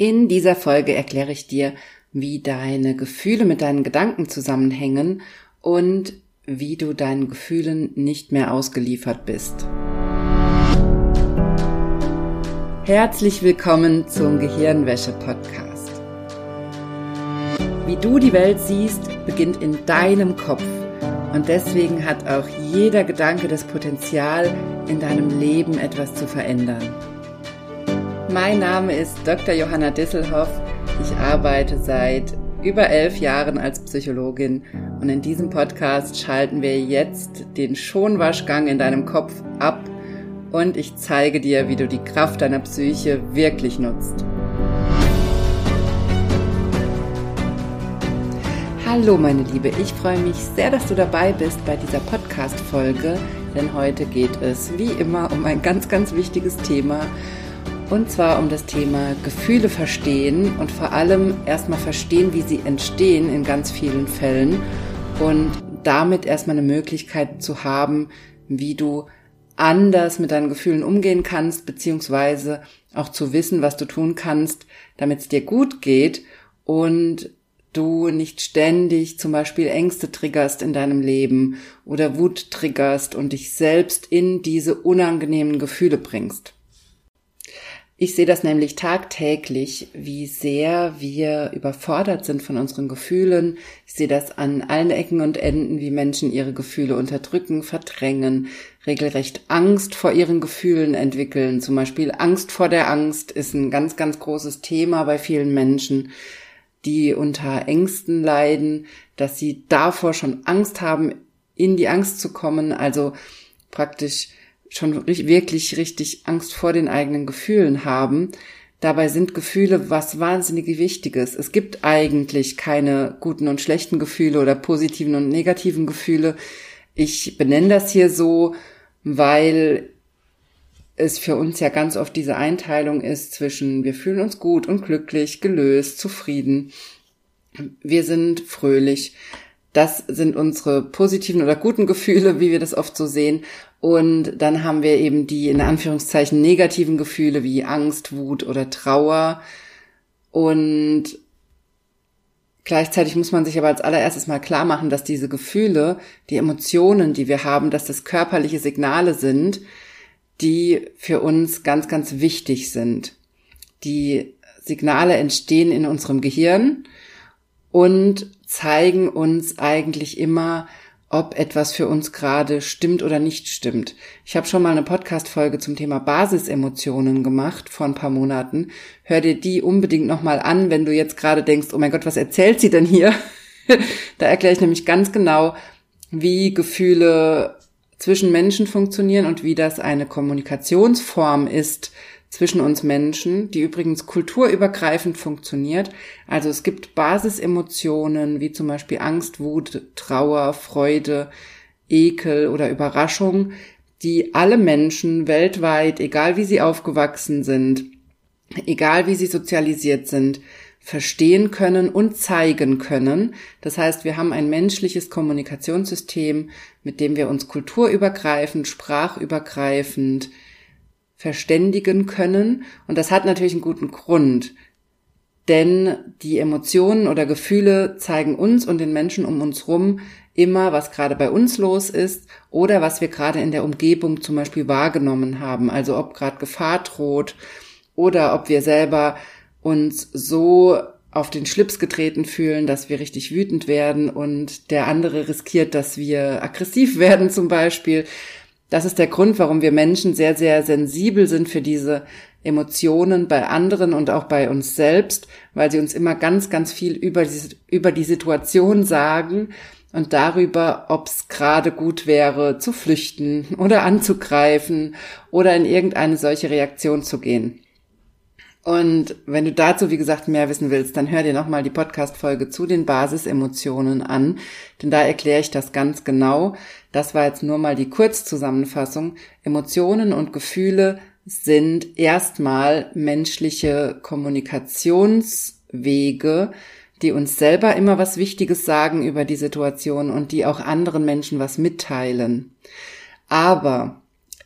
In dieser Folge erkläre ich dir, wie deine Gefühle mit deinen Gedanken zusammenhängen und wie du deinen Gefühlen nicht mehr ausgeliefert bist. Herzlich willkommen zum Gehirnwäsche-Podcast. Wie du die Welt siehst, beginnt in deinem Kopf und deswegen hat auch jeder Gedanke das Potenzial, in deinem Leben etwas zu verändern. Mein Name ist Dr. Johanna Disselhoff. Ich arbeite seit über elf Jahren als Psychologin und in diesem Podcast schalten wir jetzt den Schonwaschgang in deinem Kopf ab und ich zeige dir, wie du die Kraft deiner Psyche wirklich nutzt. Hallo meine Liebe, ich freue mich sehr, dass du dabei bist bei dieser Podcast-Folge, denn heute geht es wie immer um ein ganz, ganz wichtiges Thema und zwar um das Thema Gefühle verstehen und vor allem erstmal verstehen, wie sie entstehen in ganz vielen Fällen und damit erstmal eine Möglichkeit zu haben, wie du anders mit deinen Gefühlen umgehen kannst, beziehungsweise auch zu wissen, was du tun kannst, damit es dir gut geht und du nicht ständig zum Beispiel Ängste triggerst in deinem Leben oder Wut triggerst und dich selbst in diese unangenehmen Gefühle bringst. Ich sehe das nämlich tagtäglich, wie sehr wir überfordert sind von unseren Gefühlen. Ich sehe das an allen Ecken und Enden, wie Menschen ihre Gefühle unterdrücken, verdrängen, regelrecht Angst vor ihren Gefühlen entwickeln. Zum Beispiel Angst vor der Angst ist ein ganz, ganz großes Thema bei vielen Menschen, die unter Ängsten leiden, dass sie davor schon Angst haben, in die Angst zu kommen, also praktisch schon wirklich richtig Angst vor den eigenen Gefühlen haben. Dabei sind Gefühle was wahnsinnig Wichtiges. Es gibt eigentlich keine guten und schlechten Gefühle oder positiven und negativen Gefühle. Ich benenne das hier so, weil es für uns ja ganz oft diese Einteilung ist zwischen wir fühlen uns gut und glücklich, gelöst, zufrieden. Wir sind fröhlich. Das sind unsere positiven oder guten Gefühle, wie wir das oft so sehen. Und dann haben wir eben die in Anführungszeichen negativen Gefühle wie Angst, Wut oder Trauer. Und gleichzeitig muss man sich aber als allererstes mal klar machen, dass diese Gefühle, die Emotionen, die wir haben, dass das körperliche Signale sind, die für uns ganz, ganz wichtig sind. Die Signale entstehen in unserem Gehirn und zeigen uns eigentlich immer, ob etwas für uns gerade stimmt oder nicht stimmt. Ich habe schon mal eine Podcast-Folge zum Thema Basisemotionen gemacht vor ein paar Monaten. Hör dir die unbedingt nochmal an, wenn du jetzt gerade denkst, oh mein Gott, was erzählt sie denn hier? da erkläre ich nämlich ganz genau, wie Gefühle zwischen Menschen funktionieren und wie das eine Kommunikationsform ist, zwischen uns Menschen, die übrigens kulturübergreifend funktioniert. Also es gibt Basisemotionen wie zum Beispiel Angst, Wut, Trauer, Freude, Ekel oder Überraschung, die alle Menschen weltweit, egal wie sie aufgewachsen sind, egal wie sie sozialisiert sind, verstehen können und zeigen können. Das heißt, wir haben ein menschliches Kommunikationssystem, mit dem wir uns kulturübergreifend, sprachübergreifend, verständigen können. Und das hat natürlich einen guten Grund. Denn die Emotionen oder Gefühle zeigen uns und den Menschen um uns rum immer, was gerade bei uns los ist oder was wir gerade in der Umgebung zum Beispiel wahrgenommen haben. Also ob gerade Gefahr droht oder ob wir selber uns so auf den Schlips getreten fühlen, dass wir richtig wütend werden und der andere riskiert, dass wir aggressiv werden zum Beispiel. Das ist der Grund, warum wir Menschen sehr, sehr sensibel sind für diese Emotionen bei anderen und auch bei uns selbst, weil sie uns immer ganz, ganz viel über die, über die Situation sagen und darüber, ob es gerade gut wäre, zu flüchten oder anzugreifen oder in irgendeine solche Reaktion zu gehen. Und wenn du dazu, wie gesagt, mehr wissen willst, dann hör dir nochmal die Podcast-Folge zu den Basisemotionen an, denn da erkläre ich das ganz genau. Das war jetzt nur mal die Kurzzusammenfassung. Emotionen und Gefühle sind erstmal menschliche Kommunikationswege, die uns selber immer was Wichtiges sagen über die Situation und die auch anderen Menschen was mitteilen. Aber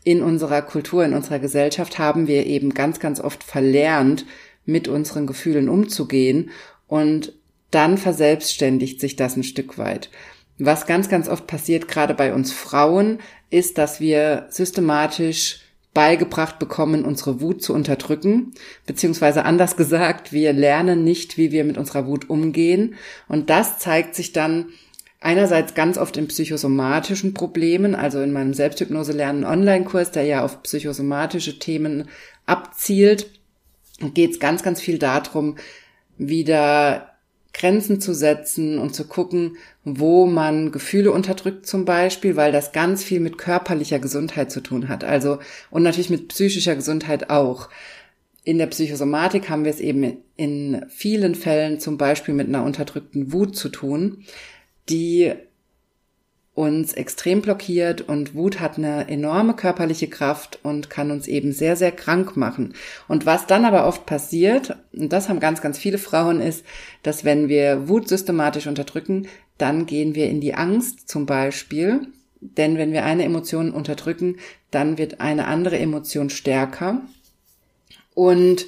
in unserer Kultur, in unserer Gesellschaft haben wir eben ganz, ganz oft verlernt, mit unseren Gefühlen umzugehen und dann verselbstständigt sich das ein Stück weit. Was ganz, ganz oft passiert, gerade bei uns Frauen, ist, dass wir systematisch beigebracht bekommen, unsere Wut zu unterdrücken, beziehungsweise anders gesagt, wir lernen nicht, wie wir mit unserer Wut umgehen. Und das zeigt sich dann einerseits ganz oft in psychosomatischen Problemen, also in meinem Selbsthypnose lernen Online-Kurs, der ja auf psychosomatische Themen abzielt, geht es ganz, ganz viel darum, wieder Grenzen zu setzen und zu gucken, wo man Gefühle unterdrückt zum Beispiel, weil das ganz viel mit körperlicher Gesundheit zu tun hat. Also, und natürlich mit psychischer Gesundheit auch. In der Psychosomatik haben wir es eben in vielen Fällen zum Beispiel mit einer unterdrückten Wut zu tun, die uns extrem blockiert und Wut hat eine enorme körperliche Kraft und kann uns eben sehr, sehr krank machen. Und was dann aber oft passiert, und das haben ganz, ganz viele Frauen, ist, dass wenn wir Wut systematisch unterdrücken, dann gehen wir in die Angst zum Beispiel. Denn wenn wir eine Emotion unterdrücken, dann wird eine andere Emotion stärker. Und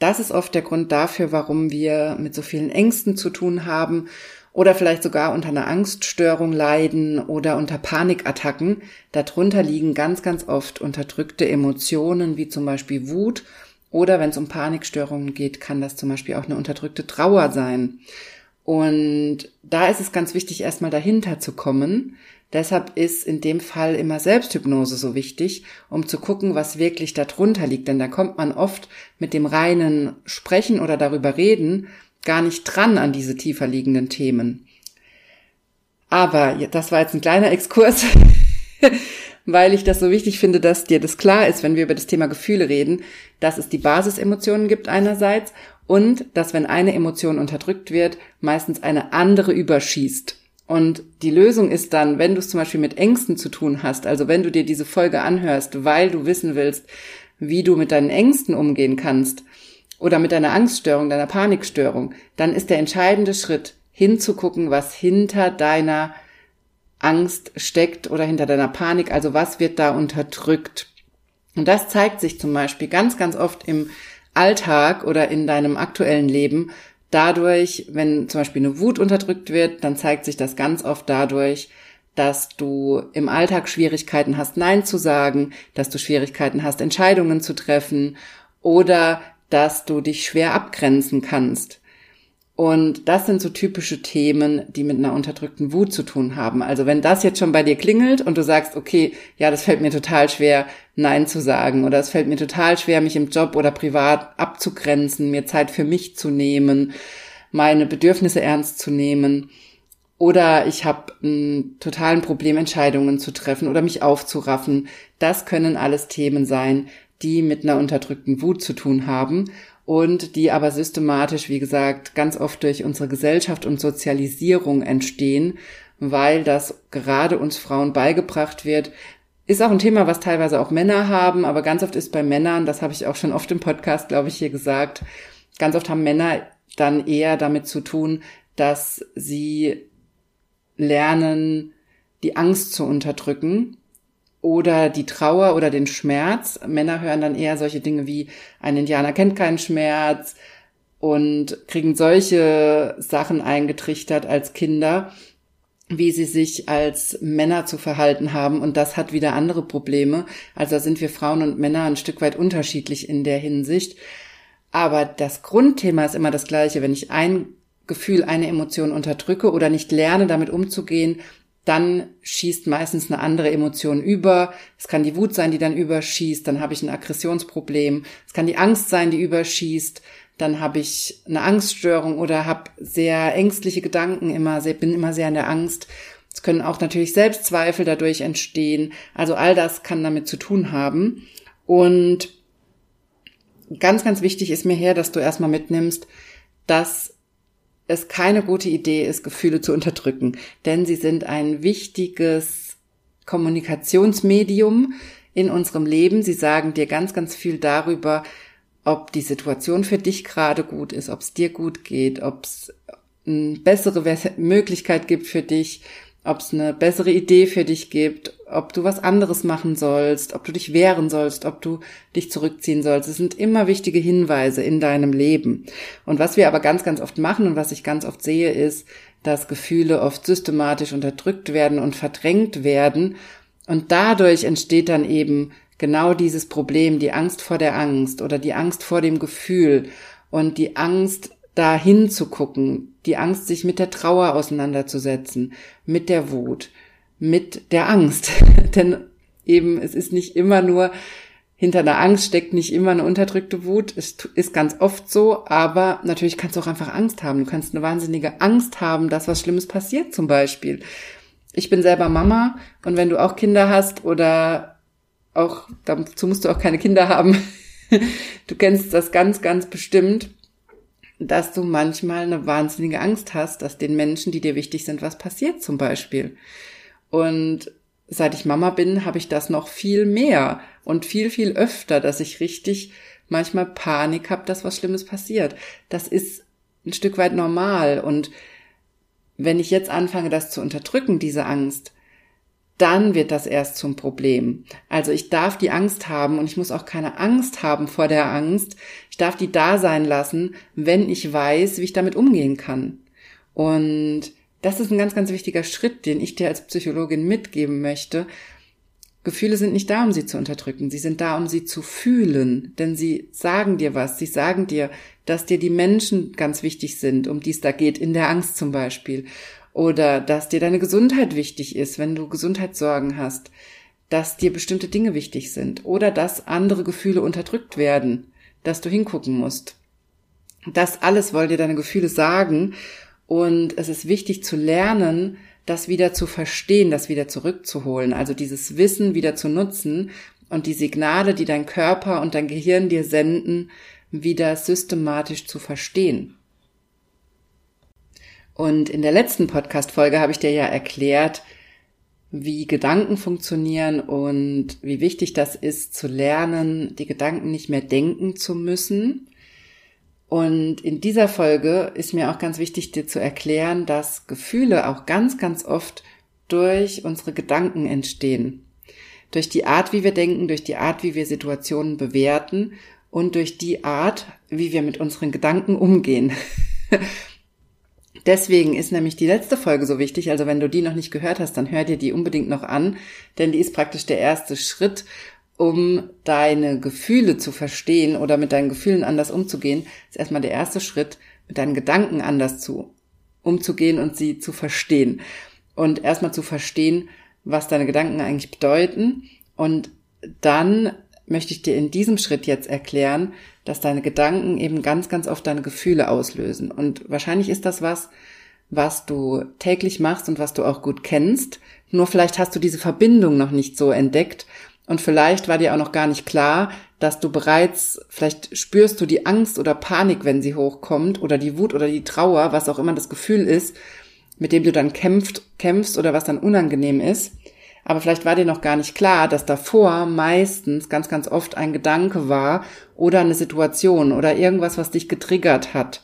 das ist oft der Grund dafür, warum wir mit so vielen Ängsten zu tun haben oder vielleicht sogar unter einer Angststörung leiden oder unter Panikattacken. Darunter liegen ganz, ganz oft unterdrückte Emotionen wie zum Beispiel Wut oder wenn es um Panikstörungen geht, kann das zum Beispiel auch eine unterdrückte Trauer sein. Und da ist es ganz wichtig, erstmal dahinter zu kommen. Deshalb ist in dem Fall immer Selbsthypnose so wichtig, um zu gucken, was wirklich darunter liegt. Denn da kommt man oft mit dem reinen Sprechen oder darüber reden gar nicht dran an diese tiefer liegenden Themen. Aber das war jetzt ein kleiner Exkurs, weil ich das so wichtig finde, dass dir das klar ist, wenn wir über das Thema Gefühle reden, dass es die Basisemotionen gibt einerseits und dass wenn eine Emotion unterdrückt wird, meistens eine andere überschießt. Und die Lösung ist dann, wenn du es zum Beispiel mit Ängsten zu tun hast, also wenn du dir diese Folge anhörst, weil du wissen willst, wie du mit deinen Ängsten umgehen kannst, oder mit deiner Angststörung, deiner Panikstörung, dann ist der entscheidende Schritt hinzugucken, was hinter deiner Angst steckt oder hinter deiner Panik, also was wird da unterdrückt. Und das zeigt sich zum Beispiel ganz, ganz oft im Alltag oder in deinem aktuellen Leben dadurch, wenn zum Beispiel eine Wut unterdrückt wird, dann zeigt sich das ganz oft dadurch, dass du im Alltag Schwierigkeiten hast, Nein zu sagen, dass du Schwierigkeiten hast, Entscheidungen zu treffen oder dass du dich schwer abgrenzen kannst. Und das sind so typische Themen, die mit einer unterdrückten Wut zu tun haben. Also wenn das jetzt schon bei dir klingelt und du sagst, okay, ja, das fällt mir total schwer, Nein zu sagen oder es fällt mir total schwer, mich im Job oder privat abzugrenzen, mir Zeit für mich zu nehmen, meine Bedürfnisse ernst zu nehmen. Oder ich habe ein totalen Problem, Entscheidungen zu treffen oder mich aufzuraffen. Das können alles Themen sein, die mit einer unterdrückten Wut zu tun haben und die aber systematisch, wie gesagt, ganz oft durch unsere Gesellschaft und Sozialisierung entstehen, weil das gerade uns Frauen beigebracht wird. Ist auch ein Thema, was teilweise auch Männer haben, aber ganz oft ist bei Männern, das habe ich auch schon oft im Podcast, glaube ich, hier gesagt, ganz oft haben Männer dann eher damit zu tun, dass sie lernen, die Angst zu unterdrücken oder die Trauer oder den Schmerz. Männer hören dann eher solche Dinge wie ein Indianer kennt keinen Schmerz und kriegen solche Sachen eingetrichtert als Kinder, wie sie sich als Männer zu verhalten haben und das hat wieder andere Probleme. Also sind wir Frauen und Männer ein Stück weit unterschiedlich in der Hinsicht. Aber das Grundthema ist immer das gleiche. Wenn ich ein Gefühl, eine Emotion unterdrücke oder nicht lerne, damit umzugehen, dann schießt meistens eine andere Emotion über. Es kann die Wut sein, die dann überschießt, dann habe ich ein Aggressionsproblem. Es kann die Angst sein, die überschießt, dann habe ich eine Angststörung oder habe sehr ängstliche Gedanken immer, sehr, bin immer sehr in der Angst. Es können auch natürlich Selbstzweifel dadurch entstehen. Also all das kann damit zu tun haben. Und ganz, ganz wichtig ist mir her, dass du erstmal mitnimmst, dass es keine gute Idee ist, Gefühle zu unterdrücken, denn sie sind ein wichtiges Kommunikationsmedium in unserem Leben. Sie sagen dir ganz, ganz viel darüber, ob die Situation für dich gerade gut ist, ob es dir gut geht, ob es eine bessere Möglichkeit gibt für dich, ob es eine bessere Idee für dich gibt, ob du was anderes machen sollst, ob du dich wehren sollst, ob du dich zurückziehen sollst. Es sind immer wichtige Hinweise in deinem Leben. Und was wir aber ganz, ganz oft machen und was ich ganz oft sehe, ist, dass Gefühle oft systematisch unterdrückt werden und verdrängt werden. Und dadurch entsteht dann eben genau dieses Problem, die Angst vor der Angst oder die Angst vor dem Gefühl und die Angst dahin zu gucken, die Angst, sich mit der Trauer auseinanderzusetzen, mit der Wut, mit der Angst. Denn eben, es ist nicht immer nur, hinter einer Angst steckt nicht immer eine unterdrückte Wut. Es ist ganz oft so, aber natürlich kannst du auch einfach Angst haben. Du kannst eine wahnsinnige Angst haben, dass was Schlimmes passiert zum Beispiel. Ich bin selber Mama und wenn du auch Kinder hast oder auch, dazu musst du auch keine Kinder haben, du kennst das ganz, ganz bestimmt dass du manchmal eine wahnsinnige Angst hast, dass den Menschen, die dir wichtig sind, was passiert zum Beispiel. Und seit ich Mama bin, habe ich das noch viel mehr und viel, viel öfter, dass ich richtig manchmal Panik habe, dass was Schlimmes passiert. Das ist ein Stück weit normal. Und wenn ich jetzt anfange, das zu unterdrücken, diese Angst, dann wird das erst zum Problem. Also ich darf die Angst haben und ich muss auch keine Angst haben vor der Angst. Ich darf die da sein lassen, wenn ich weiß, wie ich damit umgehen kann. Und das ist ein ganz, ganz wichtiger Schritt, den ich dir als Psychologin mitgeben möchte. Gefühle sind nicht da, um sie zu unterdrücken. Sie sind da, um sie zu fühlen. Denn sie sagen dir was. Sie sagen dir, dass dir die Menschen ganz wichtig sind, um die es da geht, in der Angst zum Beispiel oder dass dir deine Gesundheit wichtig ist, wenn du Gesundheitssorgen hast, dass dir bestimmte Dinge wichtig sind oder dass andere Gefühle unterdrückt werden, dass du hingucken musst. Das alles wollen dir deine Gefühle sagen und es ist wichtig zu lernen, das wieder zu verstehen, das wieder zurückzuholen, also dieses Wissen wieder zu nutzen und die Signale, die dein Körper und dein Gehirn dir senden, wieder systematisch zu verstehen. Und in der letzten Podcast-Folge habe ich dir ja erklärt, wie Gedanken funktionieren und wie wichtig das ist, zu lernen, die Gedanken nicht mehr denken zu müssen. Und in dieser Folge ist mir auch ganz wichtig, dir zu erklären, dass Gefühle auch ganz, ganz oft durch unsere Gedanken entstehen. Durch die Art, wie wir denken, durch die Art, wie wir Situationen bewerten und durch die Art, wie wir mit unseren Gedanken umgehen. Deswegen ist nämlich die letzte Folge so wichtig. Also wenn du die noch nicht gehört hast, dann hör dir die unbedingt noch an, denn die ist praktisch der erste Schritt, um deine Gefühle zu verstehen oder mit deinen Gefühlen anders umzugehen. ist erstmal der erste Schritt, mit deinen Gedanken anders zu umzugehen und sie zu verstehen. Und erstmal zu verstehen, was deine Gedanken eigentlich bedeuten. Und dann möchte ich dir in diesem Schritt jetzt erklären, dass deine Gedanken eben ganz, ganz oft deine Gefühle auslösen. Und wahrscheinlich ist das was, was du täglich machst und was du auch gut kennst. Nur vielleicht hast du diese Verbindung noch nicht so entdeckt und vielleicht war dir auch noch gar nicht klar, dass du bereits, vielleicht spürst du die Angst oder Panik, wenn sie hochkommt oder die Wut oder die Trauer, was auch immer das Gefühl ist, mit dem du dann kämpft, kämpfst oder was dann unangenehm ist. Aber vielleicht war dir noch gar nicht klar, dass davor meistens ganz, ganz oft ein Gedanke war oder eine Situation oder irgendwas, was dich getriggert hat.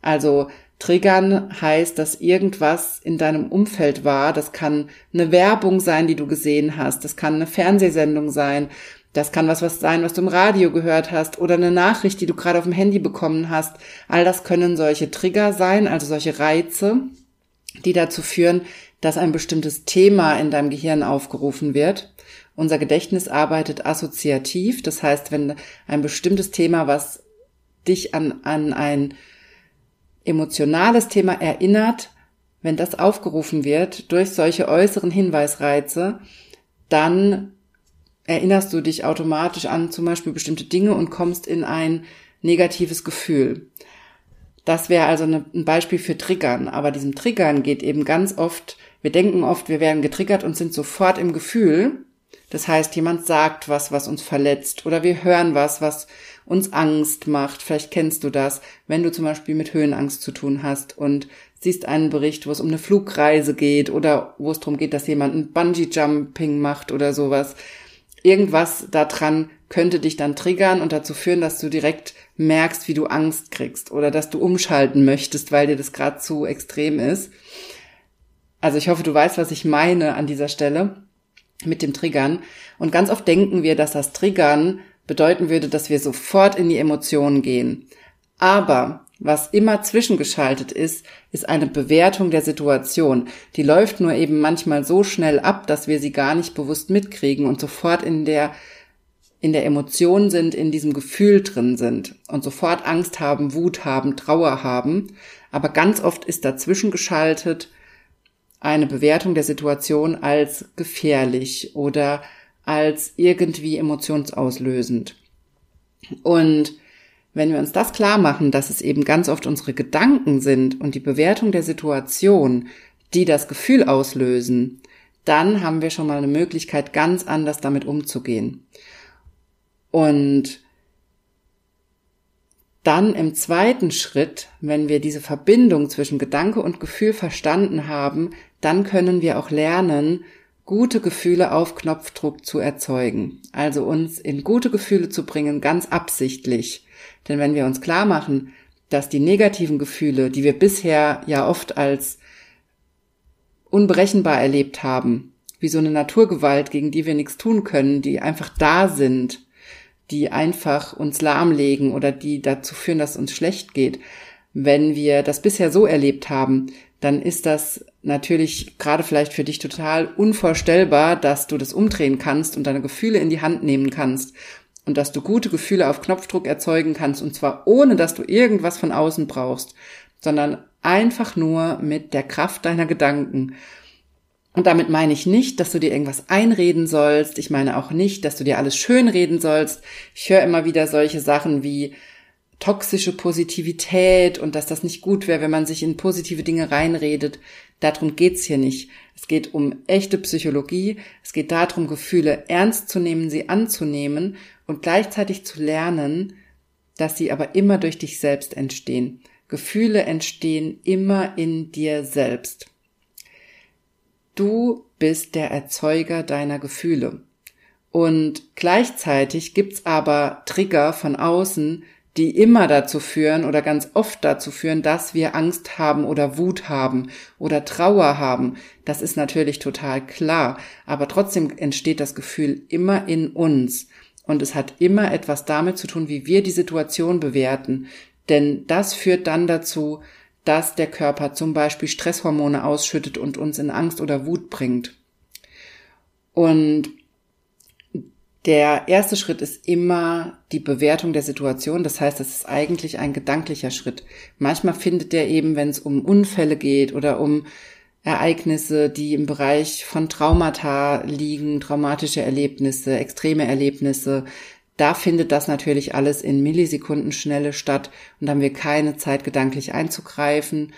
Also Triggern heißt, dass irgendwas in deinem Umfeld war. Das kann eine Werbung sein, die du gesehen hast. Das kann eine Fernsehsendung sein. Das kann was, was sein, was du im Radio gehört hast oder eine Nachricht, die du gerade auf dem Handy bekommen hast. All das können solche Trigger sein, also solche Reize, die dazu führen, dass ein bestimmtes Thema in deinem Gehirn aufgerufen wird. Unser Gedächtnis arbeitet assoziativ, das heißt, wenn ein bestimmtes Thema, was dich an, an ein emotionales Thema erinnert, wenn das aufgerufen wird durch solche äußeren Hinweisreize, dann erinnerst du dich automatisch an zum Beispiel bestimmte Dinge und kommst in ein negatives Gefühl. Das wäre also ein Beispiel für Triggern. Aber diesem Triggern geht eben ganz oft wir denken oft, wir werden getriggert und sind sofort im Gefühl. Das heißt, jemand sagt was, was uns verletzt oder wir hören was, was uns Angst macht. Vielleicht kennst du das, wenn du zum Beispiel mit Höhenangst zu tun hast und siehst einen Bericht, wo es um eine Flugreise geht oder wo es darum geht, dass jemand ein Bungee-Jumping macht oder sowas. Irgendwas daran könnte dich dann triggern und dazu führen, dass du direkt merkst, wie du Angst kriegst oder dass du umschalten möchtest, weil dir das gerade zu extrem ist. Also ich hoffe, du weißt, was ich meine an dieser Stelle mit dem Triggern. Und ganz oft denken wir, dass das Triggern bedeuten würde, dass wir sofort in die Emotionen gehen. Aber was immer zwischengeschaltet ist, ist eine Bewertung der Situation. Die läuft nur eben manchmal so schnell ab, dass wir sie gar nicht bewusst mitkriegen und sofort in der in der Emotion sind, in diesem Gefühl drin sind und sofort Angst haben, Wut haben, Trauer haben. Aber ganz oft ist dazwischen geschaltet eine Bewertung der Situation als gefährlich oder als irgendwie emotionsauslösend. Und wenn wir uns das klar machen, dass es eben ganz oft unsere Gedanken sind und die Bewertung der Situation, die das Gefühl auslösen, dann haben wir schon mal eine Möglichkeit, ganz anders damit umzugehen. Und dann im zweiten Schritt, wenn wir diese Verbindung zwischen Gedanke und Gefühl verstanden haben, dann können wir auch lernen, gute Gefühle auf Knopfdruck zu erzeugen. Also uns in gute Gefühle zu bringen, ganz absichtlich. Denn wenn wir uns klar machen, dass die negativen Gefühle, die wir bisher ja oft als unberechenbar erlebt haben, wie so eine Naturgewalt, gegen die wir nichts tun können, die einfach da sind, die einfach uns lahmlegen oder die dazu führen, dass uns schlecht geht. Wenn wir das bisher so erlebt haben, dann ist das natürlich gerade vielleicht für dich total unvorstellbar, dass du das umdrehen kannst und deine Gefühle in die Hand nehmen kannst und dass du gute Gefühle auf Knopfdruck erzeugen kannst und zwar ohne, dass du irgendwas von außen brauchst, sondern einfach nur mit der Kraft deiner Gedanken. Und damit meine ich nicht, dass du dir irgendwas einreden sollst. Ich meine auch nicht, dass du dir alles schönreden sollst. Ich höre immer wieder solche Sachen wie toxische Positivität und dass das nicht gut wäre, wenn man sich in positive Dinge reinredet. Darum geht's hier nicht. Es geht um echte Psychologie. Es geht darum, Gefühle ernst zu nehmen, sie anzunehmen und gleichzeitig zu lernen, dass sie aber immer durch dich selbst entstehen. Gefühle entstehen immer in dir selbst. Du bist der Erzeuger deiner Gefühle. Und gleichzeitig gibt's aber Trigger von außen, die immer dazu führen oder ganz oft dazu führen, dass wir Angst haben oder Wut haben oder Trauer haben. Das ist natürlich total klar. Aber trotzdem entsteht das Gefühl immer in uns. Und es hat immer etwas damit zu tun, wie wir die Situation bewerten. Denn das führt dann dazu, dass der Körper zum Beispiel Stresshormone ausschüttet und uns in Angst oder Wut bringt. Und der erste Schritt ist immer die Bewertung der Situation. Das heißt, das ist eigentlich ein gedanklicher Schritt. Manchmal findet der eben, wenn es um Unfälle geht oder um Ereignisse, die im Bereich von Traumata liegen, traumatische Erlebnisse, extreme Erlebnisse, da findet das natürlich alles in Millisekundenschnelle statt und haben wir keine Zeit, gedanklich einzugreifen.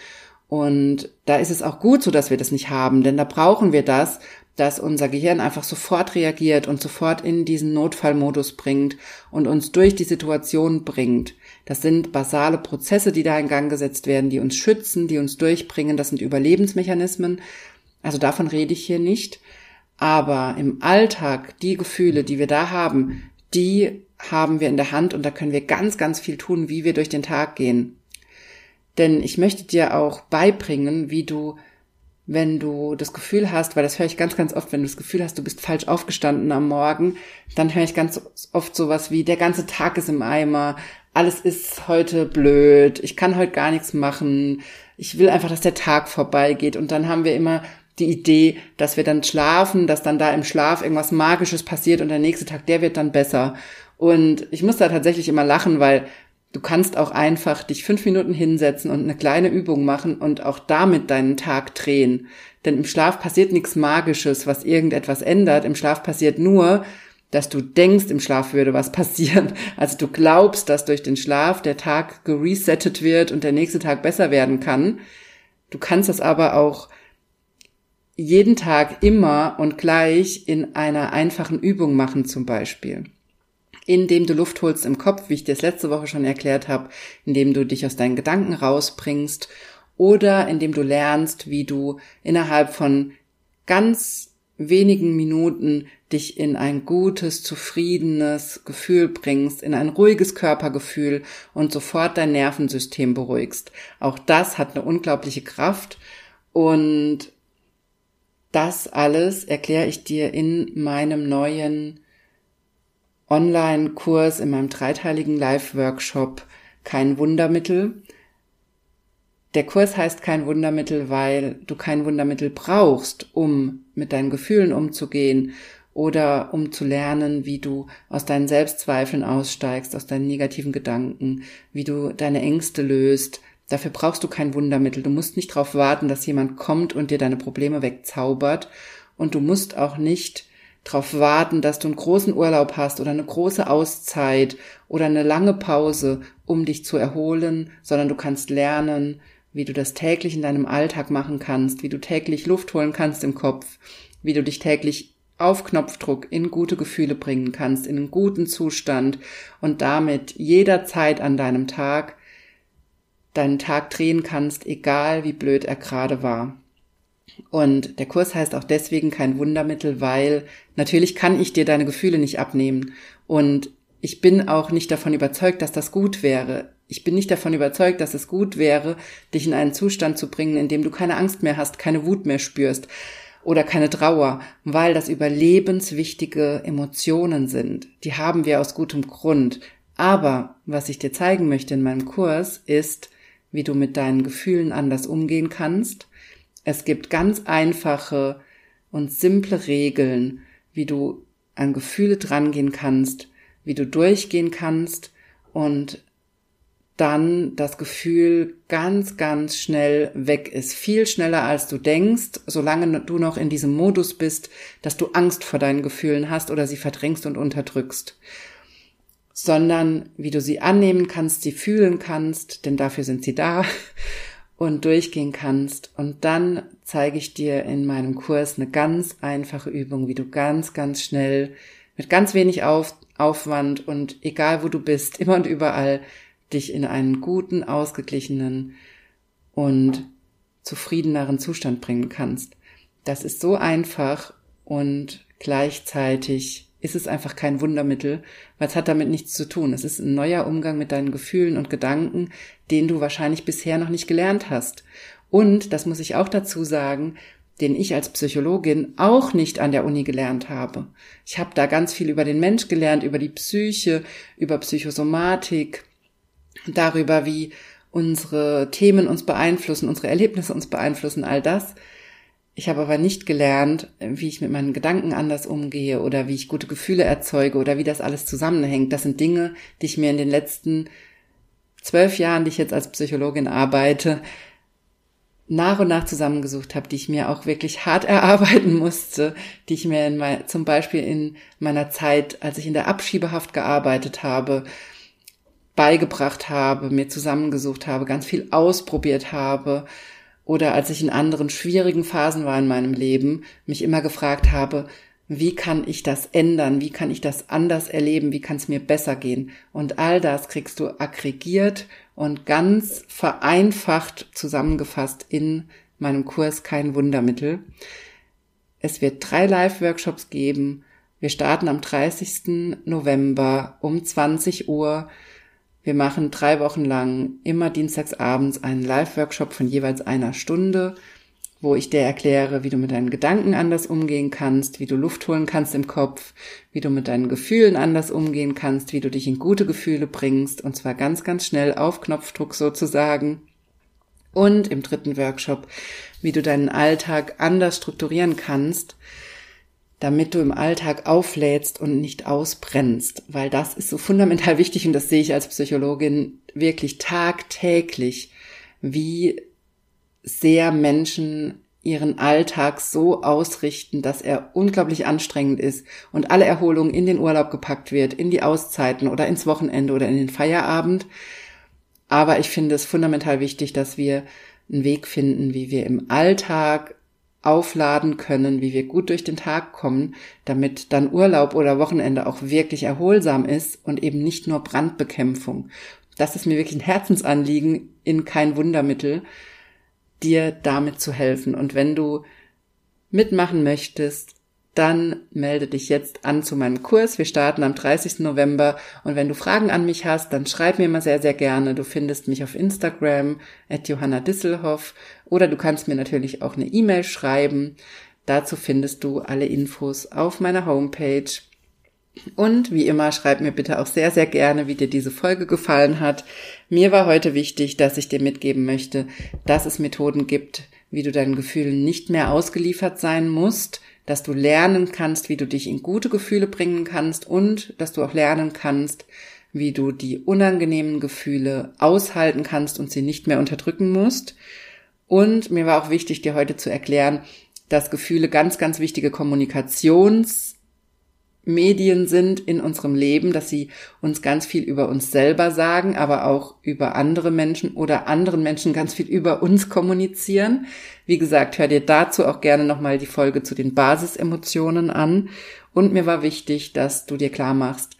Und da ist es auch gut so, dass wir das nicht haben, denn da brauchen wir das, dass unser Gehirn einfach sofort reagiert und sofort in diesen Notfallmodus bringt und uns durch die Situation bringt. Das sind basale Prozesse, die da in Gang gesetzt werden, die uns schützen, die uns durchbringen. Das sind Überlebensmechanismen. Also davon rede ich hier nicht. Aber im Alltag, die Gefühle, die wir da haben, die haben wir in der Hand und da können wir ganz, ganz viel tun, wie wir durch den Tag gehen. Denn ich möchte dir auch beibringen, wie du, wenn du das Gefühl hast, weil das höre ich ganz, ganz oft, wenn du das Gefühl hast, du bist falsch aufgestanden am Morgen, dann höre ich ganz oft sowas wie, der ganze Tag ist im Eimer, alles ist heute blöd, ich kann heute gar nichts machen, ich will einfach, dass der Tag vorbeigeht und dann haben wir immer die Idee, dass wir dann schlafen, dass dann da im Schlaf irgendwas Magisches passiert und der nächste Tag, der wird dann besser. Und ich muss da tatsächlich immer lachen, weil du kannst auch einfach dich fünf Minuten hinsetzen und eine kleine Übung machen und auch damit deinen Tag drehen. Denn im Schlaf passiert nichts Magisches, was irgendetwas ändert. Im Schlaf passiert nur, dass du denkst, im Schlaf würde was passieren. Also du glaubst, dass durch den Schlaf der Tag geresettet wird und der nächste Tag besser werden kann. Du kannst das aber auch jeden Tag immer und gleich in einer einfachen Übung machen zum Beispiel. Indem du Luft holst im Kopf, wie ich dir es letzte Woche schon erklärt habe, indem du dich aus deinen Gedanken rausbringst oder indem du lernst, wie du innerhalb von ganz wenigen Minuten dich in ein gutes, zufriedenes Gefühl bringst, in ein ruhiges Körpergefühl und sofort dein Nervensystem beruhigst. Auch das hat eine unglaubliche Kraft und Das alles erkläre ich dir in meinem neuen Online-Kurs, in meinem dreiteiligen Live-Workshop Kein Wundermittel. Der Kurs heißt kein Wundermittel, weil du kein Wundermittel brauchst, um mit deinen Gefühlen umzugehen oder um zu lernen, wie du aus deinen Selbstzweifeln aussteigst, aus deinen negativen Gedanken, wie du deine Ängste löst. Dafür brauchst du kein Wundermittel. Du musst nicht darauf warten, dass jemand kommt und dir deine Probleme wegzaubert. Und du musst auch nicht darauf warten, dass du einen großen Urlaub hast oder eine große Auszeit oder eine lange Pause, um dich zu erholen, sondern du kannst lernen, wie du das täglich in deinem Alltag machen kannst, wie du täglich Luft holen kannst im Kopf, wie du dich täglich auf Knopfdruck in gute Gefühle bringen kannst, in einen guten Zustand und damit jederzeit an deinem Tag deinen Tag drehen kannst, egal wie blöd er gerade war. Und der Kurs heißt auch deswegen kein Wundermittel, weil natürlich kann ich dir deine Gefühle nicht abnehmen. Und ich bin auch nicht davon überzeugt, dass das gut wäre. Ich bin nicht davon überzeugt, dass es gut wäre, dich in einen Zustand zu bringen, in dem du keine Angst mehr hast, keine Wut mehr spürst oder keine Trauer, weil das überlebenswichtige Emotionen sind. Die haben wir aus gutem Grund. Aber was ich dir zeigen möchte in meinem Kurs ist, wie du mit deinen Gefühlen anders umgehen kannst. Es gibt ganz einfache und simple Regeln, wie du an Gefühle drangehen kannst, wie du durchgehen kannst und dann das Gefühl ganz, ganz schnell weg ist. Viel schneller als du denkst, solange du noch in diesem Modus bist, dass du Angst vor deinen Gefühlen hast oder sie verdrängst und unterdrückst. Sondern wie du sie annehmen kannst, sie fühlen kannst, denn dafür sind sie da und durchgehen kannst. Und dann zeige ich dir in meinem Kurs eine ganz einfache Übung, wie du ganz, ganz schnell mit ganz wenig Auf Aufwand und egal wo du bist, immer und überall dich in einen guten, ausgeglichenen und zufriedeneren Zustand bringen kannst. Das ist so einfach und gleichzeitig ist es einfach kein Wundermittel, weil es hat damit nichts zu tun. Es ist ein neuer Umgang mit deinen Gefühlen und Gedanken, den du wahrscheinlich bisher noch nicht gelernt hast. Und, das muss ich auch dazu sagen, den ich als Psychologin auch nicht an der Uni gelernt habe. Ich habe da ganz viel über den Mensch gelernt, über die Psyche, über Psychosomatik, darüber, wie unsere Themen uns beeinflussen, unsere Erlebnisse uns beeinflussen, all das. Ich habe aber nicht gelernt, wie ich mit meinen Gedanken anders umgehe oder wie ich gute Gefühle erzeuge oder wie das alles zusammenhängt. Das sind Dinge, die ich mir in den letzten zwölf Jahren, die ich jetzt als Psychologin arbeite, nach und nach zusammengesucht habe, die ich mir auch wirklich hart erarbeiten musste, die ich mir in mein, zum Beispiel in meiner Zeit, als ich in der Abschiebehaft gearbeitet habe, beigebracht habe, mir zusammengesucht habe, ganz viel ausprobiert habe oder als ich in anderen schwierigen Phasen war in meinem Leben, mich immer gefragt habe, wie kann ich das ändern? Wie kann ich das anders erleben? Wie kann es mir besser gehen? Und all das kriegst du aggregiert und ganz vereinfacht zusammengefasst in meinem Kurs Kein Wundermittel. Es wird drei Live-Workshops geben. Wir starten am 30. November um 20 Uhr wir machen drei Wochen lang immer dienstags abends einen Live-Workshop von jeweils einer Stunde, wo ich dir erkläre, wie du mit deinen Gedanken anders umgehen kannst, wie du Luft holen kannst im Kopf, wie du mit deinen Gefühlen anders umgehen kannst, wie du dich in gute Gefühle bringst, und zwar ganz, ganz schnell auf Knopfdruck sozusagen. Und im dritten Workshop, wie du deinen Alltag anders strukturieren kannst, damit du im Alltag auflädst und nicht ausbrennst, weil das ist so fundamental wichtig und das sehe ich als Psychologin wirklich tagtäglich, wie sehr Menschen ihren Alltag so ausrichten, dass er unglaublich anstrengend ist und alle Erholung in den Urlaub gepackt wird, in die Auszeiten oder ins Wochenende oder in den Feierabend. Aber ich finde es fundamental wichtig, dass wir einen Weg finden, wie wir im Alltag aufladen können, wie wir gut durch den Tag kommen, damit dann Urlaub oder Wochenende auch wirklich erholsam ist und eben nicht nur Brandbekämpfung. Das ist mir wirklich ein Herzensanliegen in kein Wundermittel, dir damit zu helfen. Und wenn du mitmachen möchtest, dann melde dich jetzt an zu meinem Kurs. Wir starten am 30. November und wenn du Fragen an mich hast, dann schreib mir immer sehr, sehr gerne. Du findest mich auf Instagram at Johanna Disselhoff oder du kannst mir natürlich auch eine E-Mail schreiben. Dazu findest du alle Infos auf meiner Homepage. Und wie immer, schreib mir bitte auch sehr, sehr gerne, wie dir diese Folge gefallen hat. Mir war heute wichtig, dass ich dir mitgeben möchte, dass es Methoden gibt, wie du deinen Gefühlen nicht mehr ausgeliefert sein musst, dass du lernen kannst, wie du dich in gute Gefühle bringen kannst und dass du auch lernen kannst, wie du die unangenehmen Gefühle aushalten kannst und sie nicht mehr unterdrücken musst. Und mir war auch wichtig, dir heute zu erklären, dass Gefühle ganz, ganz wichtige Kommunikationsmedien sind in unserem Leben, dass sie uns ganz viel über uns selber sagen, aber auch über andere Menschen oder anderen Menschen ganz viel über uns kommunizieren. Wie gesagt, hör dir dazu auch gerne nochmal die Folge zu den Basisemotionen an. Und mir war wichtig, dass du dir klar machst,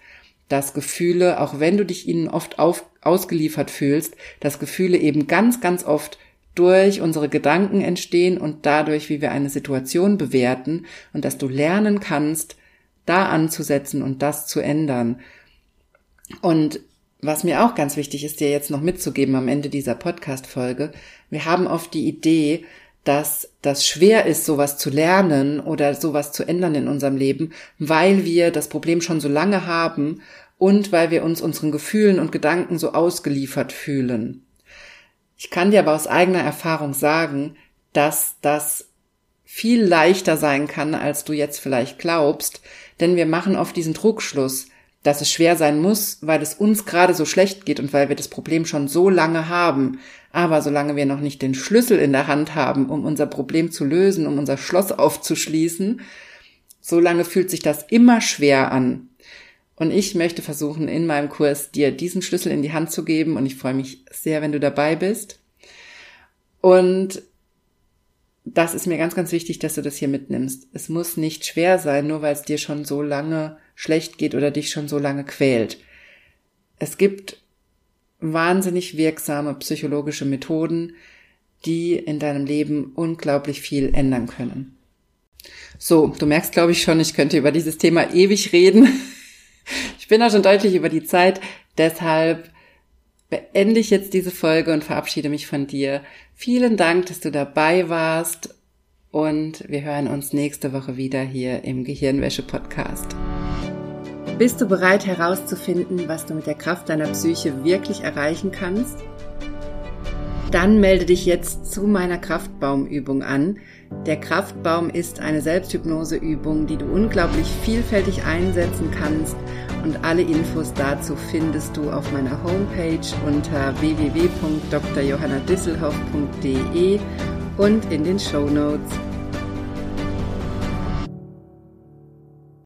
dass Gefühle, auch wenn du dich ihnen oft auf, ausgeliefert fühlst, dass Gefühle eben ganz, ganz oft durch unsere Gedanken entstehen und dadurch, wie wir eine Situation bewerten und dass du lernen kannst, da anzusetzen und das zu ändern. Und was mir auch ganz wichtig ist, dir jetzt noch mitzugeben am Ende dieser Podcast-Folge, wir haben oft die Idee, dass das schwer ist, sowas zu lernen oder sowas zu ändern in unserem Leben, weil wir das Problem schon so lange haben und weil wir uns unseren Gefühlen und Gedanken so ausgeliefert fühlen. Ich kann dir aber aus eigener Erfahrung sagen, dass das viel leichter sein kann, als du jetzt vielleicht glaubst, denn wir machen oft diesen Druckschluss, dass es schwer sein muss, weil es uns gerade so schlecht geht und weil wir das Problem schon so lange haben. Aber solange wir noch nicht den Schlüssel in der Hand haben, um unser Problem zu lösen, um unser Schloss aufzuschließen, solange fühlt sich das immer schwer an. Und ich möchte versuchen, in meinem Kurs dir diesen Schlüssel in die Hand zu geben. Und ich freue mich sehr, wenn du dabei bist. Und das ist mir ganz, ganz wichtig, dass du das hier mitnimmst. Es muss nicht schwer sein, nur weil es dir schon so lange schlecht geht oder dich schon so lange quält. Es gibt wahnsinnig wirksame psychologische Methoden, die in deinem Leben unglaublich viel ändern können. So, du merkst, glaube ich, schon, ich könnte über dieses Thema ewig reden. Ich bin auch schon deutlich über die Zeit, deshalb beende ich jetzt diese Folge und verabschiede mich von dir. Vielen Dank, dass du dabei warst und wir hören uns nächste Woche wieder hier im Gehirnwäsche-Podcast. Bist du bereit herauszufinden, was du mit der Kraft deiner Psyche wirklich erreichen kannst? Dann melde dich jetzt zu meiner Kraftbaumübung an. Der Kraftbaum ist eine Selbsthypnoseübung, die du unglaublich vielfältig einsetzen kannst und alle Infos dazu findest du auf meiner Homepage unter www.drjohannadisselhoff.de und in den Show Notes.